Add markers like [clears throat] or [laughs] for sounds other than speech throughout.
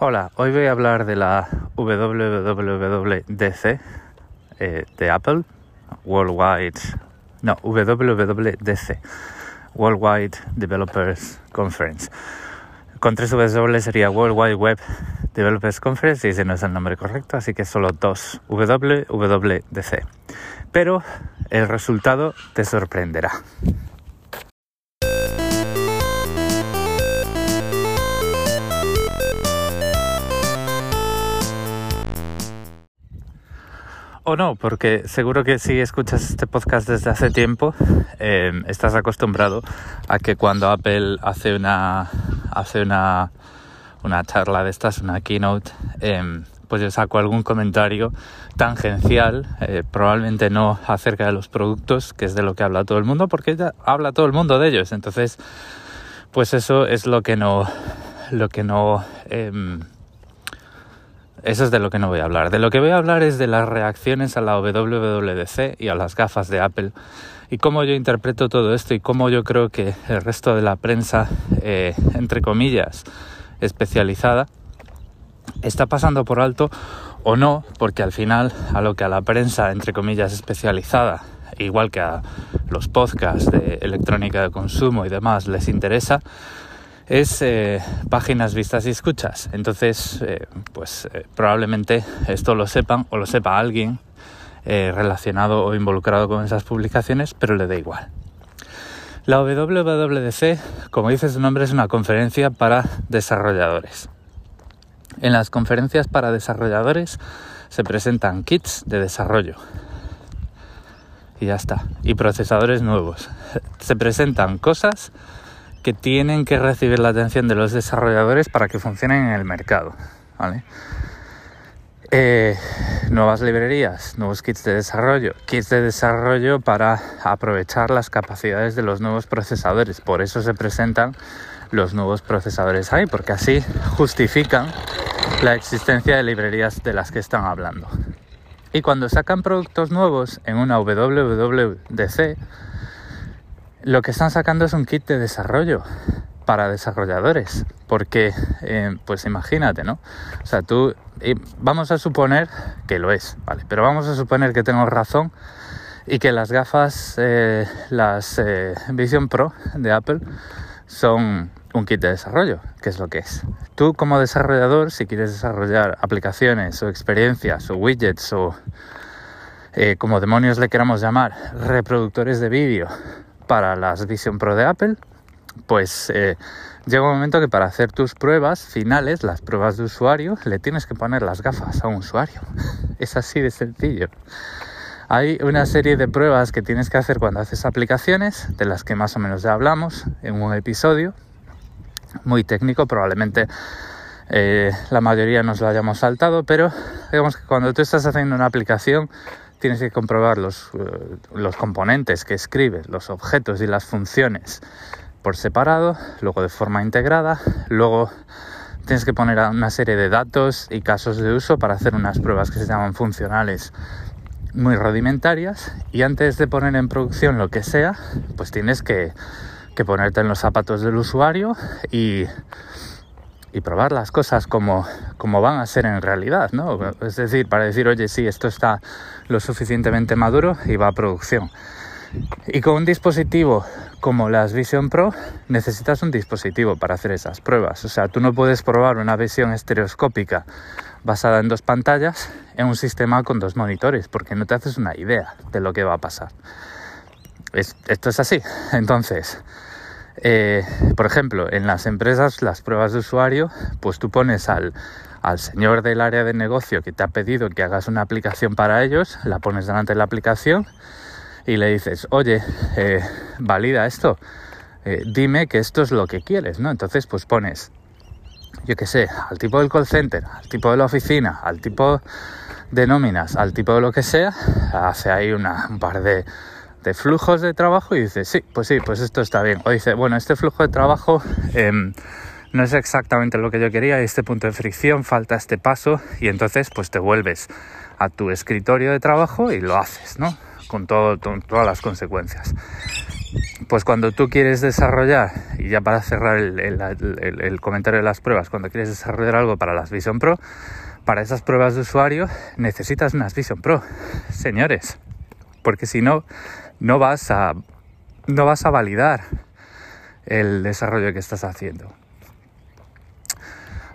Hola, hoy voy a hablar de la WWDC eh, de Apple, Worldwide, no, WWDC, Worldwide Developers Conference. Con tres W sería World Wide Web Developers Conference y ese no es el nombre correcto, así que solo dos WWDC. Pero el resultado te sorprenderá. O no, porque seguro que si escuchas este podcast desde hace tiempo, eh, estás acostumbrado a que cuando Apple hace una hace una, una charla de estas, una keynote, eh, pues yo saco algún comentario tangencial, eh, probablemente no acerca de los productos, que es de lo que habla todo el mundo, porque habla todo el mundo de ellos. Entonces, pues eso es lo que no, lo que no eso es de lo que no voy a hablar. De lo que voy a hablar es de las reacciones a la WWDC y a las gafas de Apple y cómo yo interpreto todo esto y cómo yo creo que el resto de la prensa, eh, entre comillas, especializada, está pasando por alto o no, porque al final a lo que a la prensa, entre comillas, especializada, igual que a los podcasts de electrónica de consumo y demás, les interesa, es eh, páginas vistas y escuchas. Entonces, eh, pues eh, probablemente esto lo sepan o lo sepa alguien relacionado o involucrado con esas publicaciones, pero le da igual. La WWDC, como dice su nombre, es una conferencia para desarrolladores. En las conferencias para desarrolladores se presentan kits de desarrollo. Y ya está. Y procesadores nuevos. [laughs] Se presentan cosas tienen que recibir la atención de los desarrolladores para que funcionen en el mercado. Eh, nuevas librerías, nuevos kits de desarrollo, kits de desarrollo para aprovechar las capacidades de los nuevos procesadores. Por eso se presentan los nuevos procesadores ahí, porque así justifican la existencia de librerías de las que están hablando. Y cuando sacan productos nuevos en una WWDC, lo que están sacando es un kit de desarrollo para desarrolladores, porque eh, pues imagínate, ¿no? O sea, tú vamos a suponer que lo es, ¿vale? Pero vamos a suponer que tengo razón y que las gafas, eh, las eh, Vision Pro de Apple son un kit de desarrollo, que es lo que es. Tú como desarrollador, si quieres desarrollar aplicaciones o experiencias o widgets o como demonios le queramos llamar, reproductores de vídeo para las Vision Pro de Apple, pues eh, llega un momento que para hacer tus pruebas finales, las pruebas de usuario, le tienes que poner las gafas a un usuario. [laughs] es así de sencillo. Hay una serie de pruebas que tienes que hacer cuando haces aplicaciones, de las que más o menos ya hablamos en un episodio, muy técnico, probablemente eh, la mayoría nos lo hayamos saltado, pero digamos que cuando tú estás haciendo una aplicación, tienes que comprobar los, eh, los componentes que escribes, los objetos y las funciones por separado, luego de forma integrada, luego tienes que poner una serie de datos y casos de uso para hacer unas pruebas que se llaman funcionales muy rudimentarias. Y antes de poner en producción lo que sea, pues tienes que, que ponerte en los zapatos del usuario y y probar las cosas como, como van a ser en realidad, ¿no? Es decir, para decir, oye, sí, esto está lo suficientemente maduro y va a producción. Y con un dispositivo como las Vision Pro necesitas un dispositivo para hacer esas pruebas. O sea, tú no puedes probar una visión estereoscópica basada en dos pantallas en un sistema con dos monitores porque no te haces una idea de lo que va a pasar. esto es así. Entonces, eh, por ejemplo, en las empresas, las pruebas de usuario, pues tú pones al, señor del área de negocio que te ha pedido que hagas una aplicación para ellos, la pones delante de la aplicación y le dices, oye, eh, valida esto, eh, dime que esto es lo que quieres, ¿no? Entonces, pues pones, yo qué sé, al tipo del call center, al tipo de la oficina, al tipo de nóminas, al tipo de lo que sea, hace ahí un par de de flujos de trabajo y dice, sí, pues sí, pues esto está bien. O dice, bueno, este flujo de trabajo em, no es exactamente lo que yo quería, este punto de fricción, falta este paso y entonces pues te vuelves a tu escritorio de trabajo y lo haces, ¿no? Con todo, todas las consecuencias. pues cuando tú quieres desarrollar, y ya para cerrar el, comentario de las pruebas, cuando quieres desarrollar algo para las Vision Pro, para esas pruebas de usuario necesitas unas Vision Pro, señores, porque si no, no vas a, no vas a validar el desarrollo que estás haciendo.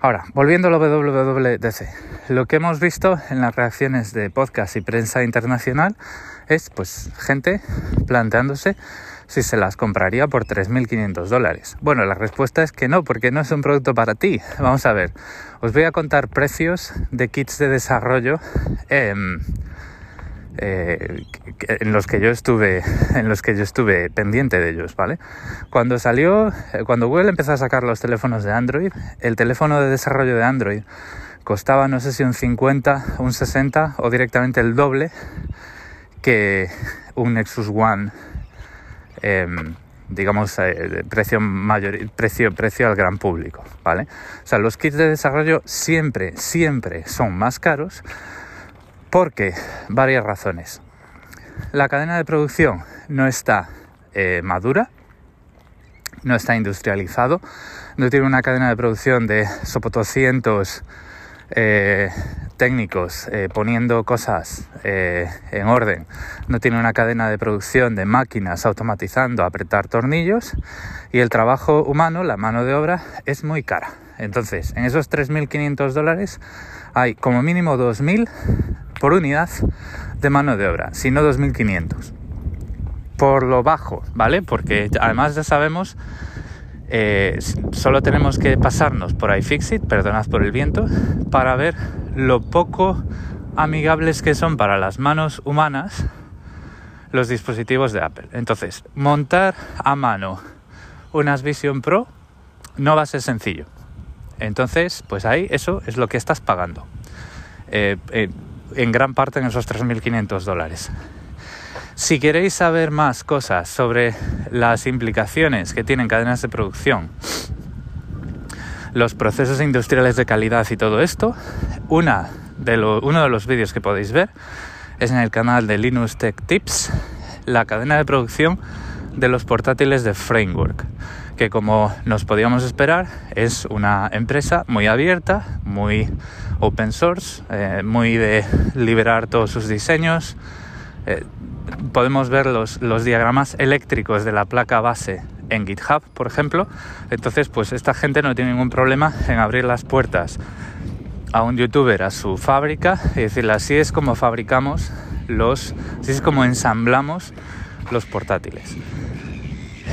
Ahora, volviendo a lo WWDC, lo que hemos visto en las reacciones de podcast y prensa internacional es pues gente planteándose si se las compraría por 3.500 dólares. Bueno, la respuesta es que no, porque no es un producto para ti. Vamos a ver, os voy a contar precios de kits de desarrollo. Eh, en los que yo estuve [laughs] en los que yo estuve pendiente de ellos vale cuando salió eh, cuando Google empezó a sacar los teléfonos de Android el teléfono de desarrollo de Android costaba no sé si un 50 un 60 o directamente el doble que un Nexus One em, digamos eh, precio mayor precio precio al gran público vale o sea los kits de desarrollo siempre siempre son más caros porque varias razones. La cadena de producción no está eh, madura, no está industrializado, no tiene una cadena de producción de sopotoscientos eh, técnicos eh, poniendo cosas en orden, no tiene una cadena de producción de máquinas automatizando apretar tornillos y el trabajo humano, la mano de obra, es muy cara. Entonces, en esos 3.500 dólares hay como mínimo 2.000 por unidad de mano de obra, sino 2.500. Por lo bajo, ¿vale? Porque además ya sabemos, eh, solo tenemos que pasarnos por iFixit, perdonad por el viento, para ver lo poco amigables que son para las manos humanas los dispositivos de Apple. Entonces, montar a mano unas Vision Pro no va a ser sencillo. Entonces, pues ahí eso es lo que estás pagando. Eh, eh, en gran parte en esos 3.500 dólares. Si queréis saber más cosas sobre las implicaciones que tienen cadenas de producción, los procesos industriales de calidad y todo esto, una de uno de los vídeos que podéis ver es en el canal de Linux Tech Tips, la cadena de producción de los portátiles de Framework, que como nos podíamos esperar es una empresa muy abierta, muy open source, eh, muy de liberar todos sus diseños. Eh, podemos ver los, los diagramas eléctricos de la placa base en GitHub, por ejemplo. Entonces, pues esta gente no tiene ningún problema en abrir las puertas a un youtuber a su fábrica y decirle así es como fabricamos los, así es como ensamblamos los portátiles.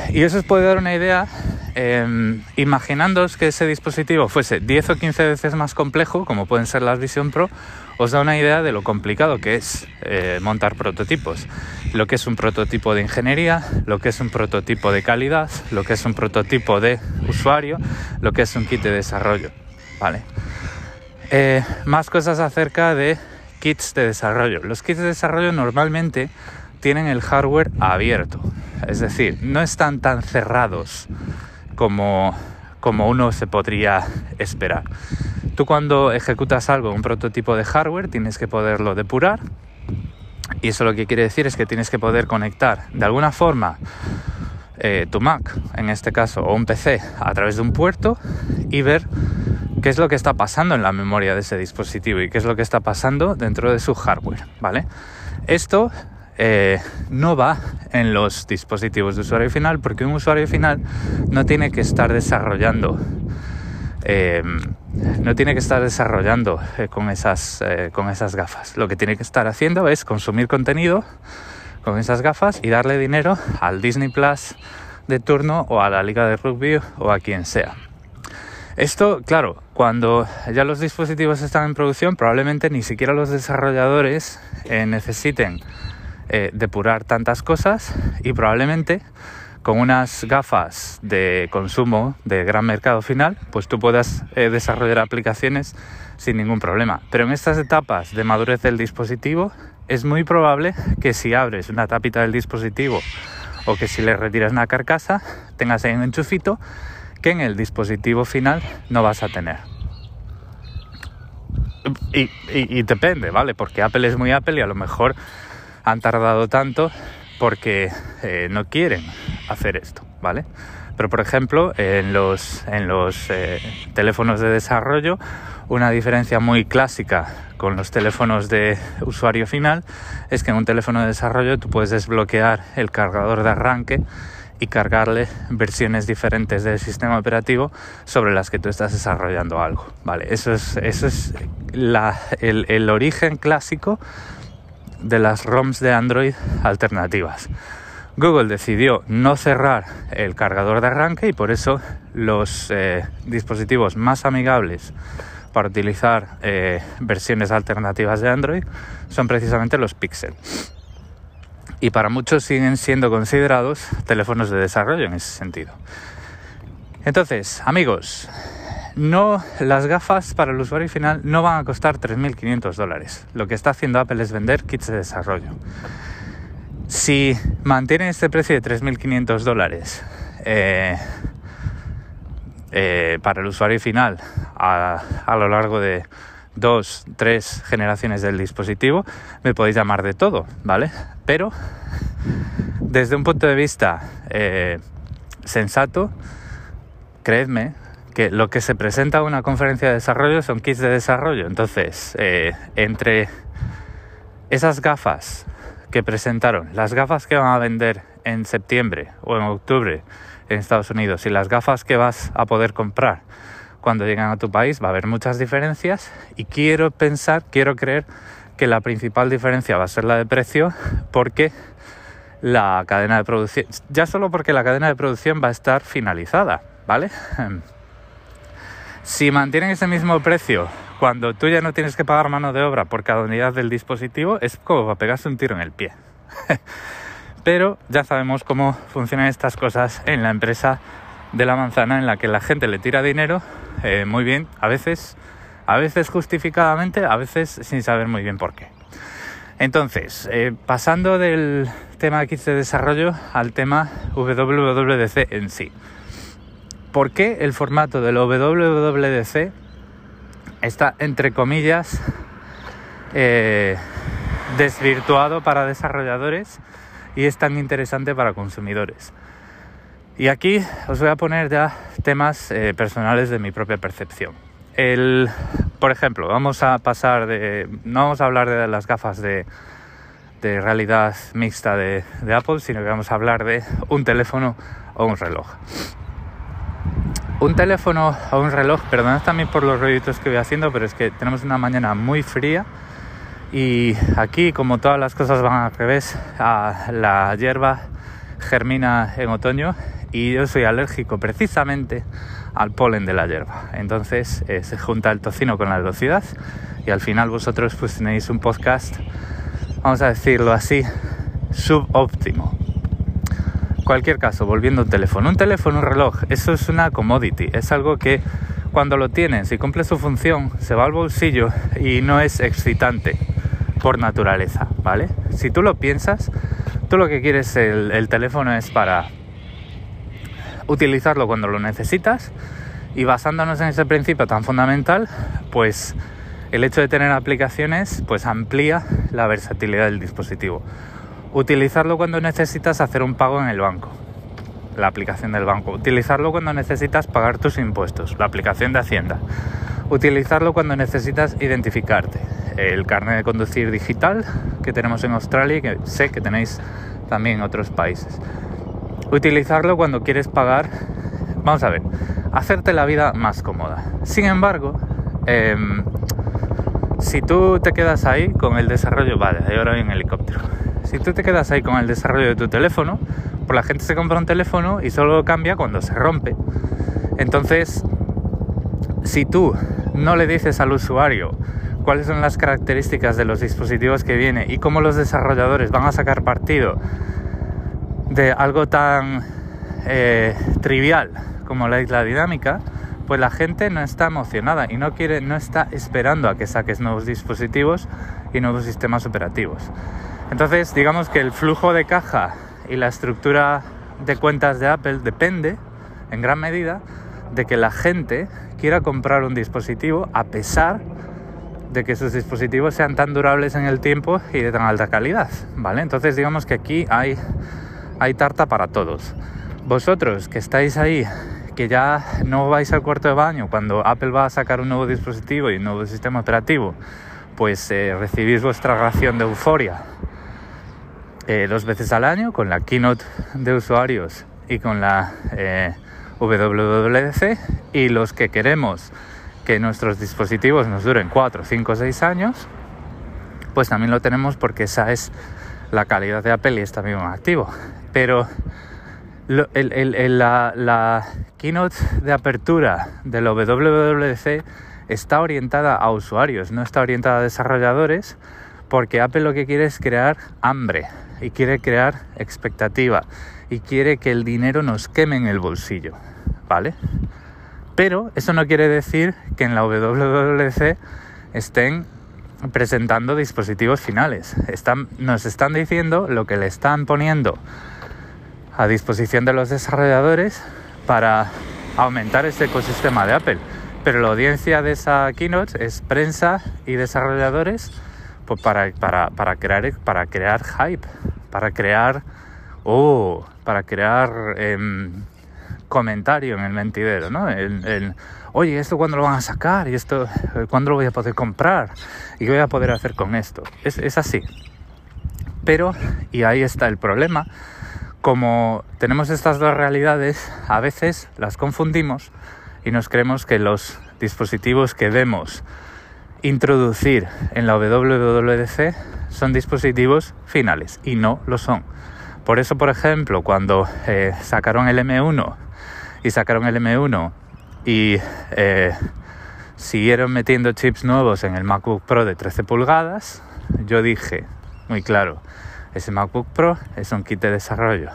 Y eso os puede dar una idea eh, imaginándoos que ese dispositivo fuese 10 o 15 veces más complejo, como pueden ser las Vision Pro, os da una idea de lo complicado que es eh, montar prototipos. Lo que es un prototipo de ingeniería, lo que es un prototipo de calidad, lo que es un prototipo de usuario, lo que es un kit de desarrollo. Vale. Eh, más cosas acerca de kits de desarrollo. Los kits de desarrollo normalmente tienen el hardware abierto, es decir, no están tan cerrados como, como uno se podría esperar. Tú cuando ejecutas algo, un prototipo de hardware, tienes que poderlo depurar y eso lo que quiere decir es que tienes que poder conectar de alguna forma eh, tu Mac, en este caso, o un PC a través de un puerto y ver qué es lo que está pasando en la memoria de ese dispositivo y qué es lo que está pasando dentro de su hardware, ¿vale? Esto eh, no va en los dispositivos de usuario final porque un usuario final no tiene que estar desarrollando eh, no tiene que estar desarrollando eh, con, esas, con esas gafas. Lo que tiene que estar haciendo es consumir contenido con esas gafas y darle dinero al Disney Plus de turno o a la liga de rugby o a quien sea. Esto, claro, cuando ya los dispositivos están en producción, probablemente ni siquiera los desarrolladores necesiten eh, depurar tantas cosas y probablemente con unas gafas de consumo de gran mercado final, pues tú puedas eh, desarrollar aplicaciones sin ningún problema. Pero en estas etapas de madurez del dispositivo es muy probable que si abres una tapita del dispositivo o que si le retiras una carcasa, tengas ahí un enchufito que en el dispositivo final no vas a tener. Y, y depende, ¿vale? Porque Apple es muy Apple y a lo mejor han tardado tanto porque eh, no quieren hacer esto, ¿vale? Pero por ejemplo, en los, en los eh, teléfonos de desarrollo, una diferencia muy clásica con los teléfonos de usuario final es que en un teléfono de desarrollo tú puedes desbloquear el cargador de arranque y cargarle versiones diferentes del sistema operativo sobre las que tú estás desarrollando algo. Vale, eso es, eso es el, el origen clásico de las ROMs de Android alternativas. Google decidió no cerrar el cargador de arranque y por eso los eh, dispositivos más amigables para utilizar eh, versiones alternativas de Android son precisamente los Pixel y para muchos siguen siendo considerados teléfonos de desarrollo en ese sentido. Entonces, amigos, no las gafas para el usuario final no van a costar 3.500 dólares. Lo que está haciendo Apple es vender kits de desarrollo. Si mantienen este precio de 3.500 dólares eh, eh, para el usuario final a, lo largo de dos, tres generaciones del dispositivo, me podéis llamar de todo, ¿vale? Pero desde un punto de vista eh, sensato, creedme que lo que se presenta en una conferencia de desarrollo son kits de desarrollo. Entonces, eh, entre esas gafas que presentaron, las gafas que van a vender en septiembre o en octubre en Estados Unidos y las gafas que vas a poder comprar cuando lleguen a tu país va a haber muchas diferencias y quiero pensar, quiero creer que la principal diferencia va a ser la de precio porque la cadena de producción, ya solo porque la cadena de producción va a estar finalizada, ¿vale? [clears throat] Si mantienen ese mismo precio cuando tú ya no tienes que pagar mano de obra por cada unidad del dispositivo, es como para pegarse un tiro en el pie. [laughs] Pero ya sabemos cómo funcionan estas cosas en la empresa de la manzana en la que la gente le tira dinero eh, muy bien, a veces, a veces justificadamente, a veces sin saber muy bien por qué. Entonces, eh, pasando del tema de desarrollo al tema WWDC en sí. ¿Por qué el formato del WWDC está, entre comillas, eh, desvirtuado para desarrolladores y es tan interesante para consumidores? Y aquí os voy a poner ya temas eh, personales de mi propia percepción. El, por ejemplo, vamos a pasar de. No vamos a hablar de las gafas de, realidad mixta de, de, Apple, sino que vamos a hablar de un teléfono o un reloj. Un teléfono o un reloj, perdonad también por los ruiditos que voy haciendo, pero es que tenemos una mañana muy fría y aquí, como todas las cosas van al revés, la hierba germina en otoño y yo soy alérgico precisamente al polen de la hierba. Entonces eh, se junta el tocino con la velocidad y al final vosotros pues tenéis un podcast, vamos a decirlo así, subóptimo. Cualquier caso, volviendo a un teléfono. Un teléfono, un reloj, eso es una commodity, es algo que cuando lo tienes y cumple su función, se va al bolsillo y no es excitante por naturaleza, ¿vale? Si tú lo piensas, tú lo que quieres el, el teléfono es para utilizarlo cuando lo necesitas y basándonos en ese principio tan fundamental, pues el hecho de tener aplicaciones pues amplía la versatilidad del dispositivo. Utilizarlo cuando necesitas hacer un pago en el banco, la aplicación del banco. Utilizarlo cuando necesitas pagar tus impuestos, la aplicación de Hacienda. Utilizarlo cuando necesitas identificarte, el carnet de conducir digital que tenemos en Australia y que sé que tenéis también en otros países utilizarlo cuando quieres pagar, vamos a ver, hacerte la vida más cómoda. Sin embargo, em, si tú te quedas ahí con el desarrollo, vale, ahora hay un helicóptero. Si tú te quedas ahí con el desarrollo de tu teléfono, pues la gente se compra un teléfono y solo cambia cuando se rompe. Entonces, si tú no le dices al usuario cuáles son las características de los dispositivos que viene y cómo los desarrolladores van a sacar partido de algo tan eh, trivial como la isla dinámica, pues la gente no está emocionada y no quiere, no está esperando a que saques nuevos dispositivos y nuevos sistemas operativos. Entonces, digamos que el flujo de caja y la estructura de cuentas de Apple depende en gran medida de que la gente quiera comprar un dispositivo a pesar de que sus dispositivos sean tan durables en el tiempo y de tan alta calidad, ¿vale? Entonces digamos que aquí hay tarta para todos. vosotros que estáis ahí, que ya no vais al cuarto de baño cuando Apple va a sacar un nuevo dispositivo y un nuevo sistema operativo, pues eh, recibís vuestra ración de euforia eh, dos veces al año con la keynote de usuarios y con la eh, WWDC y los que queremos que nuestros dispositivos nos duren 4, 5, 6 años, pues también lo tenemos porque esa es la calidad de Apple y está bien activo. Pero la, la, keynote de apertura del WWDC está orientada a usuarios, no está orientada a desarrolladores, porque Apple lo que quiere es crear hambre y quiere crear expectativa y quiere que el dinero nos queme en el bolsillo, ¿vale? Pero eso no quiere decir que en la WWDC estén presentando dispositivos finales. Están, nos están diciendo lo que le están poniendo a disposición de los desarrolladores para aumentar este ecosistema de Apple. Pero la audiencia de esa keynote es prensa y desarrolladores pues para, para, para, crear, para crear hype, para crear, oh, para crear em, comentario en el mentidero, ¿no? El, Oye, ¿esto cuándo lo van a sacar? ¿Y esto cuándo lo voy a poder comprar? ¿Y qué voy a poder hacer con esto? Es, así. Pero, y ahí está el problema, como tenemos estas dos realidades, a veces las confundimos y nos creemos que los dispositivos que vemos introducir en la WWDC son dispositivos finales y no lo son. Por eso, por ejemplo, cuando eh, sacaron el M1 y sacaron el M1 y eh, siguieron metiendo chips nuevos en el MacBook Pro de 13 pulgadas, yo dije muy claro, ese MacBook Pro es un kit de desarrollo.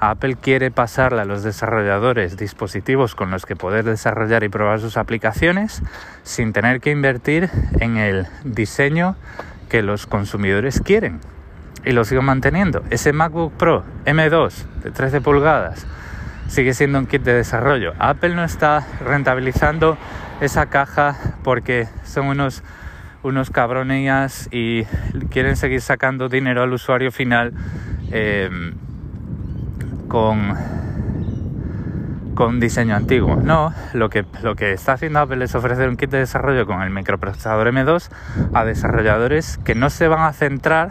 Apple quiere pasarle a los desarrolladores dispositivos con los que poder desarrollar y probar sus aplicaciones sin tener que invertir en el diseño que los consumidores quieren. Y lo sigo manteniendo. Ese MacBook Pro M2 de 13 pulgadas sigue siendo un kit de desarrollo. Apple no está rentabilizando esa caja porque son unos unos y quieren seguir sacando dinero al usuario final eh, con, con diseño antiguo. No, lo que, lo que está haciendo Apple es ofrecer un kit de desarrollo con el microprocesador M2 a desarrolladores que no se van a centrar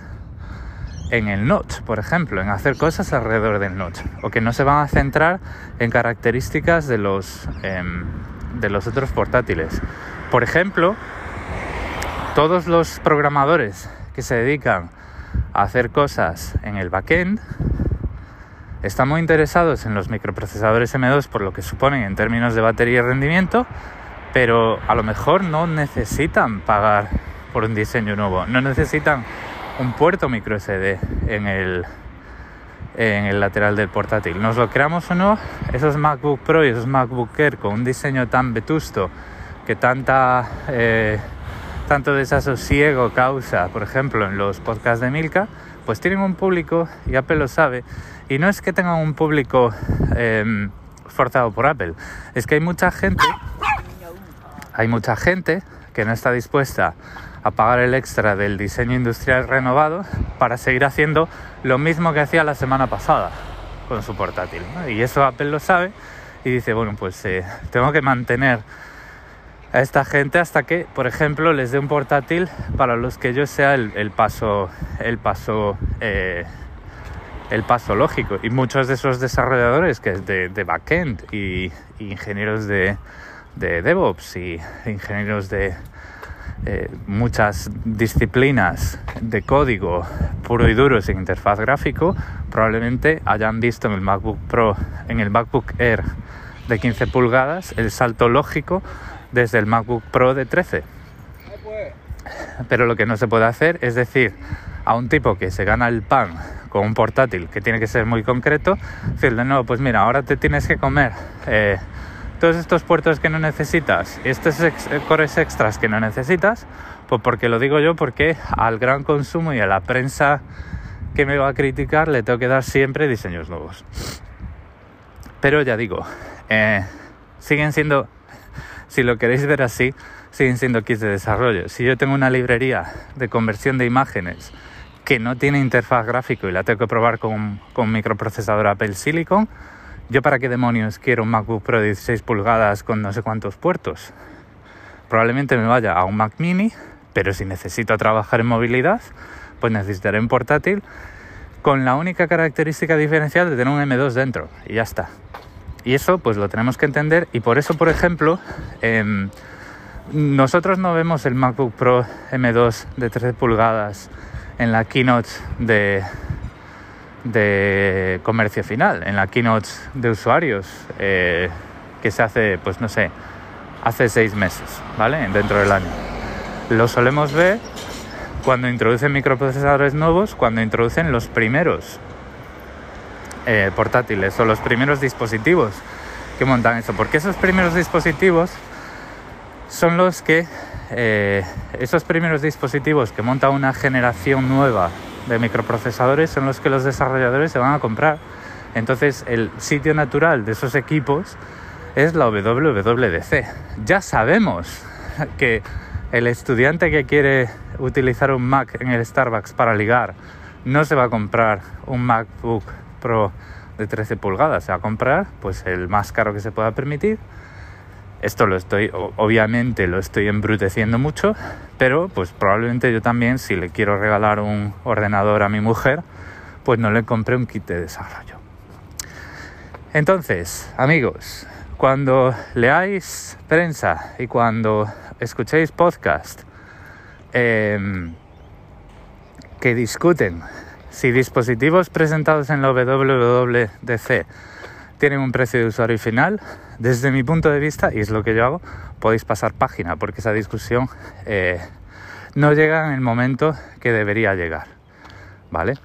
en el notch, por ejemplo, en hacer cosas alrededor del notch, o que no se van a centrar en características de los, em, de los otros portátiles. Por ejemplo, todos los programadores que se dedican a hacer cosas en el backend están muy interesados en los microprocesadores M2 por lo que suponen en términos de batería y rendimiento, pero a lo mejor no necesitan pagar por un diseño nuevo, no necesitan un puerto micro SD en el, en el lateral del portátil. Nos lo creamos o no, esos MacBook Pro y esos MacBook Air con un diseño tan vetusto que tanta eh, tanto desasosiego causa, por ejemplo, en los podcasts de Milka, pues tienen un público, y Apple lo sabe, y no es que tengan un público em, forzado por Apple, es que hay mucha gente, hay mucha gente que no está dispuesta a pagar el extra del diseño industrial renovado para seguir haciendo lo mismo que hacía la semana pasada con su portátil. Y eso Apple lo sabe y dice, bueno, pues eh, tengo que mantener a esta gente hasta que, por ejemplo, les dé un portátil para los que yo sea el, paso, el paso, eh, el paso lógico. Y muchos de esos desarrolladores que es de, backend y, ingenieros de, DevOps y ingenieros de eh, muchas disciplinas de código puro y duro sin interfaz gráfico, probablemente hayan visto en el MacBook Pro, en el MacBook Air de 15 pulgadas, el salto lógico desde el MacBook Pro de 13. Pero lo que no se puede hacer es decir a un tipo que se gana el pan con un portátil que tiene que ser muy concreto, decirle, no, pues mira, ahora te tienes que comer eh, todos estos puertos que no necesitas, estos ex eh, cores extras que no necesitas, pues porque lo digo yo, porque al gran consumo y a la prensa que me va a criticar le tengo que dar siempre diseños nuevos. Pero ya digo, eh, siguen siendo si lo queréis ver así, siguen siendo kits de desarrollo. Si yo tengo una librería de conversión de imágenes que no tiene interfaz gráfico y la tengo que probar con un, microprocesador Apple Silicon, ¿Yo para qué demonios quiero un MacBook Pro de 16 pulgadas con no sé cuántos puertos? Probablemente me vaya a un Mac mini, pero si necesito trabajar en movilidad, pues necesitaré un portátil con la única característica diferencial de tener un M2 dentro y ya está. Y eso pues lo tenemos que entender y por eso, por ejemplo, em, nosotros no vemos el MacBook Pro M2 de 13 pulgadas en la keynote de, de comercio final, en la keynote de usuarios eh, que se hace, pues no sé, hace seis meses, ¿vale? Dentro del año. Lo solemos ver cuando introducen microprocesadores nuevos, cuando introducen los primeros eh, portátiles o los primeros dispositivos que montan eso. Porque esos primeros dispositivos son los que, eh, esos primeros dispositivos que monta una generación nueva de microprocesadores son los que los desarrolladores se van a comprar. Entonces el sitio natural de esos equipos es la WWDC. Ya sabemos que el estudiante que quiere utilizar un Mac en el Starbucks para ligar no se va a comprar un MacBook Pro de 13 pulgadas, se va a comprar pues el más caro que se pueda permitir. Esto lo estoy, obviamente lo estoy embruteciendo mucho, pero pues probablemente yo también si le quiero regalar un ordenador a mi mujer, pues no le compré un kit de desarrollo. Entonces, amigos, cuando leáis prensa y cuando escuchéis podcast em, que discuten si dispositivos presentados en la WWDC tienen un precio de usuario final, desde mi punto de vista, y es lo que yo hago, podéis pasar página, porque esa discusión eh, no llega en el momento que debería llegar. ¿Vale?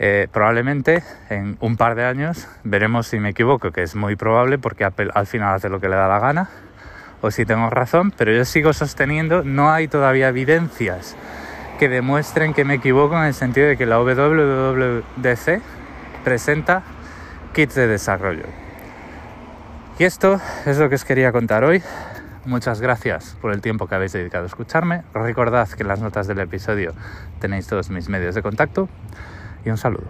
Eh, probablemente en un par de años veremos si me equivoco, que es muy probable porque Apple al final hace lo que le da la gana, o si tengo razón, pero yo sigo sosteniendo, no hay todavía evidencias que demuestren que me equivoco en el sentido de que la WWDC presenta kits de desarrollo. Y esto es lo que os quería contar hoy. Muchas gracias por el tiempo que habéis dedicado a escucharme. Recordad que en las notas del episodio tenéis todos mis medios de contacto y un saludo.